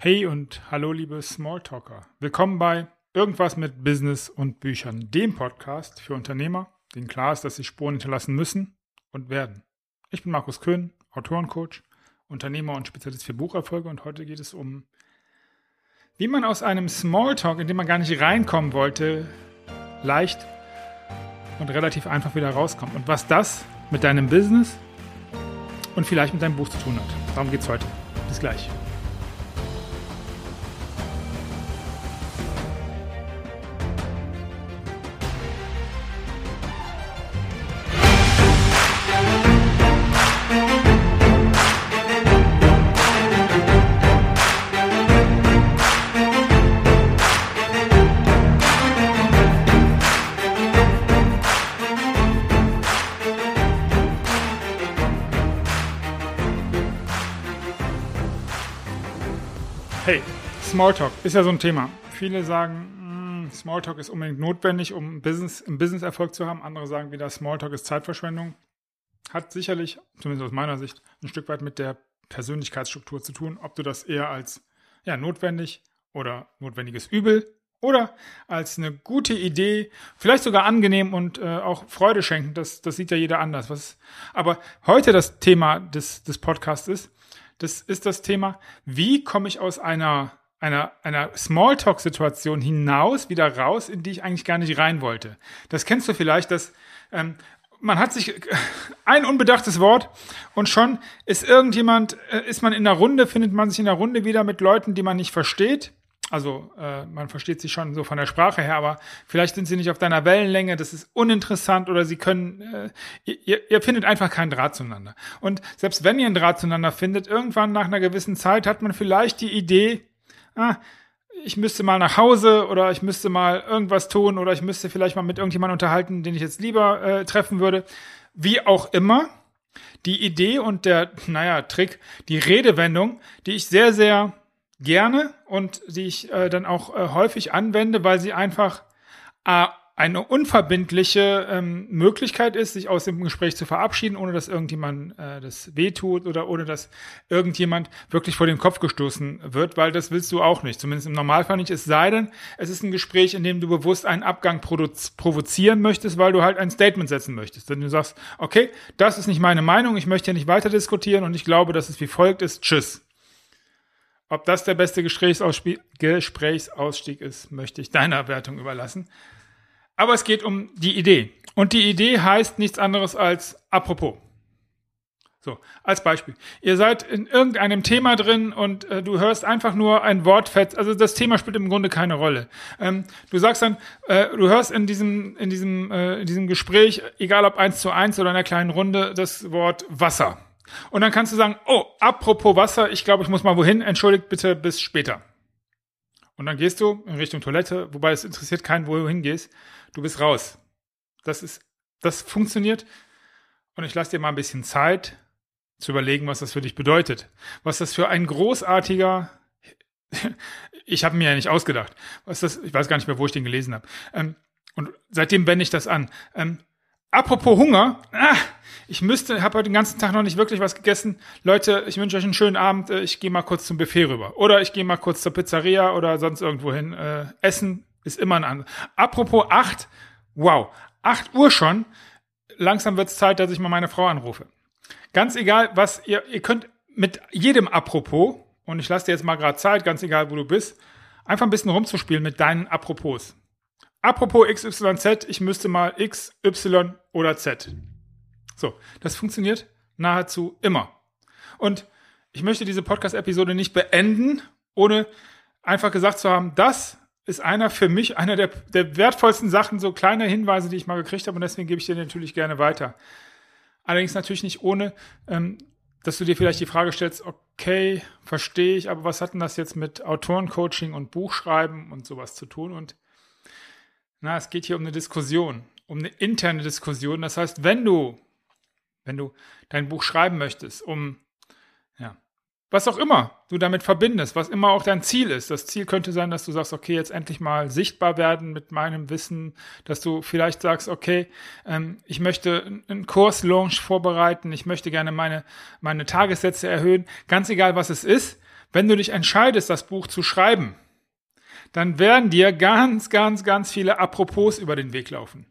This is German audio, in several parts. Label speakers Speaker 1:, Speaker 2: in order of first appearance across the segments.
Speaker 1: Hey und hallo liebe Smalltalker. Willkommen bei Irgendwas mit Business und Büchern, dem Podcast für Unternehmer, denen klar ist, dass sie Spuren hinterlassen müssen und werden. Ich bin Markus Köhn, Autorencoach, Unternehmer und Spezialist für Bucherfolge und heute geht es um, wie man aus einem Smalltalk, in dem man gar nicht reinkommen wollte, leicht und relativ einfach wieder rauskommt und was das mit deinem Business und vielleicht mit deinem Buch zu tun hat. Darum geht es heute. Bis gleich. Hey, Smalltalk ist ja so ein Thema. Viele sagen, mh, Smalltalk ist unbedingt notwendig, um Business, im Business Erfolg zu haben. Andere sagen wieder, Smalltalk ist Zeitverschwendung. Hat sicherlich, zumindest aus meiner Sicht, ein Stück weit mit der Persönlichkeitsstruktur zu tun, ob du das eher als ja, notwendig oder notwendiges Übel oder als eine gute Idee, vielleicht sogar angenehm und äh, auch Freude schenken. Das, das sieht ja jeder anders. Was, aber heute das Thema des, des Podcasts ist, das ist das Thema, wie komme ich aus einer, einer, einer Smalltalk-Situation hinaus, wieder raus, in die ich eigentlich gar nicht rein wollte. Das kennst du vielleicht, dass ähm, man hat sich ein unbedachtes Wort und schon ist irgendjemand, äh, ist man in der Runde, findet man sich in der Runde wieder mit Leuten, die man nicht versteht also äh, man versteht sich schon so von der Sprache her, aber vielleicht sind sie nicht auf deiner Wellenlänge, das ist uninteressant oder sie können, äh, ihr, ihr findet einfach keinen Draht zueinander. Und selbst wenn ihr einen Draht zueinander findet, irgendwann nach einer gewissen Zeit hat man vielleicht die Idee, ah, ich müsste mal nach Hause oder ich müsste mal irgendwas tun oder ich müsste vielleicht mal mit irgendjemandem unterhalten, den ich jetzt lieber äh, treffen würde. Wie auch immer, die Idee und der, naja, Trick, die Redewendung, die ich sehr, sehr gerne und die ich äh, dann auch äh, häufig anwende, weil sie einfach äh, eine unverbindliche ähm, Möglichkeit ist, sich aus dem Gespräch zu verabschieden, ohne dass irgendjemand äh, das wehtut oder ohne dass irgendjemand wirklich vor den Kopf gestoßen wird, weil das willst du auch nicht, zumindest im Normalfall nicht. Es sei denn, es ist ein Gespräch, in dem du bewusst einen Abgang provozieren möchtest, weil du halt ein Statement setzen möchtest. Wenn du sagst, okay, das ist nicht meine Meinung, ich möchte hier nicht weiter diskutieren und ich glaube, dass es wie folgt ist, tschüss. Ob das der beste Gesprächsausstieg ist, möchte ich deiner Wertung überlassen. Aber es geht um die Idee. Und die Idee heißt nichts anderes als apropos. So, als Beispiel. Ihr seid in irgendeinem Thema drin und äh, du hörst einfach nur ein Wortfett, also das Thema spielt im Grunde keine Rolle. Ähm, du sagst dann, äh, du hörst in diesem, in diesem, äh, in diesem Gespräch, egal ob eins zu eins oder in einer kleinen Runde, das Wort Wasser. Und dann kannst du sagen, oh, apropos Wasser, ich glaube, ich muss mal wohin, entschuldigt bitte bis später. Und dann gehst du in Richtung Toilette, wobei es interessiert keinen, wo du hingehst. Du bist raus. Das ist, das funktioniert. Und ich lasse dir mal ein bisschen Zeit zu überlegen, was das für dich bedeutet. Was das für ein großartiger, ich habe mir ja nicht ausgedacht, was das, ich weiß gar nicht mehr, wo ich den gelesen habe. Ähm, und seitdem wende ich das an. Apropos Hunger, ah, ich müsste, habe heute den ganzen Tag noch nicht wirklich was gegessen. Leute, ich wünsche euch einen schönen Abend. Äh, ich gehe mal kurz zum Buffet rüber. Oder ich gehe mal kurz zur Pizzeria oder sonst irgendwo hin. Äh, Essen ist immer ein anderes. Apropos acht, wow, acht Uhr schon. Langsam wird es Zeit, dass ich mal meine Frau anrufe. Ganz egal, was ihr, ihr könnt mit jedem Apropos, und ich lasse dir jetzt mal gerade Zeit, ganz egal, wo du bist, einfach ein bisschen rumzuspielen mit deinen Apropos. Apropos XYZ, ich müsste mal X, Y oder Z. So, das funktioniert nahezu immer. Und ich möchte diese Podcast-Episode nicht beenden, ohne einfach gesagt zu haben, das ist einer für mich, einer der, der wertvollsten Sachen, so kleine Hinweise, die ich mal gekriegt habe und deswegen gebe ich dir natürlich gerne weiter. Allerdings natürlich nicht ohne, ähm, dass du dir vielleicht die Frage stellst, okay, verstehe ich, aber was hat denn das jetzt mit Autorencoaching und Buchschreiben und sowas zu tun? Und na, es geht hier um eine Diskussion, um eine interne Diskussion. Das heißt, wenn du, wenn du dein Buch schreiben möchtest, um, ja, was auch immer du damit verbindest, was immer auch dein Ziel ist. Das Ziel könnte sein, dass du sagst, okay, jetzt endlich mal sichtbar werden mit meinem Wissen, dass du vielleicht sagst, okay, ähm, ich möchte einen Kurslaunch vorbereiten, ich möchte gerne meine, meine Tagessätze erhöhen, ganz egal was es ist. wenn du dich entscheidest, das Buch zu schreiben, dann werden dir ganz, ganz, ganz viele Apropos über den Weg laufen.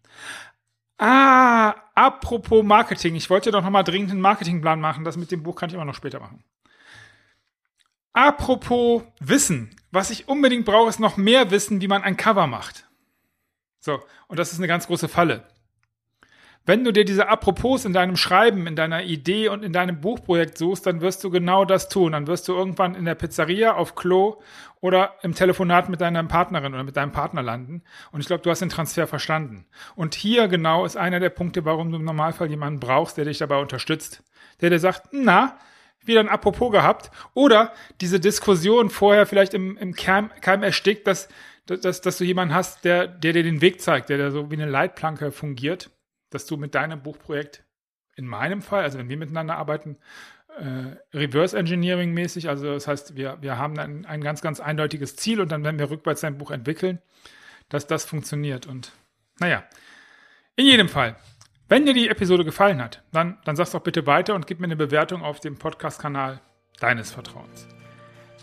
Speaker 1: Ah, apropos Marketing. Ich wollte doch nochmal dringend einen Marketingplan machen. Das mit dem Buch kann ich immer noch später machen. Apropos Wissen. Was ich unbedingt brauche, ist noch mehr Wissen, wie man ein Cover macht. So, und das ist eine ganz große Falle. Wenn du dir diese Apropos in deinem Schreiben, in deiner Idee und in deinem Buchprojekt suchst, dann wirst du genau das tun. Dann wirst du irgendwann in der Pizzeria, auf Klo oder im Telefonat mit deiner Partnerin oder mit deinem Partner landen. Und ich glaube, du hast den Transfer verstanden. Und hier genau ist einer der Punkte, warum du im Normalfall jemanden brauchst, der dich dabei unterstützt. Der dir sagt, na, wieder ein Apropos gehabt. Oder diese Diskussion vorher vielleicht im, im Keim, Keim erstickt, dass, dass, dass du jemanden hast, der, der dir den Weg zeigt, der, der so wie eine Leitplanke fungiert dass du mit deinem Buchprojekt, in meinem Fall, also wenn wir miteinander arbeiten, äh, Reverse Engineering mäßig, also das heißt, wir, wir haben ein, ein ganz, ganz eindeutiges Ziel und dann werden wir rückwärts ein Buch entwickeln, dass das funktioniert. Und naja, in jedem Fall, wenn dir die Episode gefallen hat, dann, dann sag's doch bitte weiter und gib mir eine Bewertung auf dem Podcast-Kanal deines Vertrauens.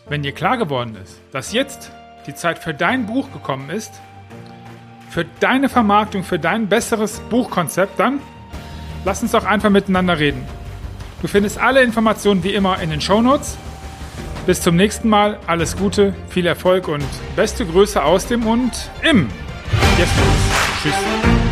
Speaker 1: Wenn dir klar geworden ist, dass jetzt die Zeit für dein Buch gekommen ist, für deine Vermarktung, für dein besseres Buchkonzept, dann lass uns doch einfach miteinander reden. Du findest alle Informationen wie immer in den Show Notes. Bis zum nächsten Mal, alles Gute, viel Erfolg und beste Grüße aus dem und im. Jetzt los. Tschüss.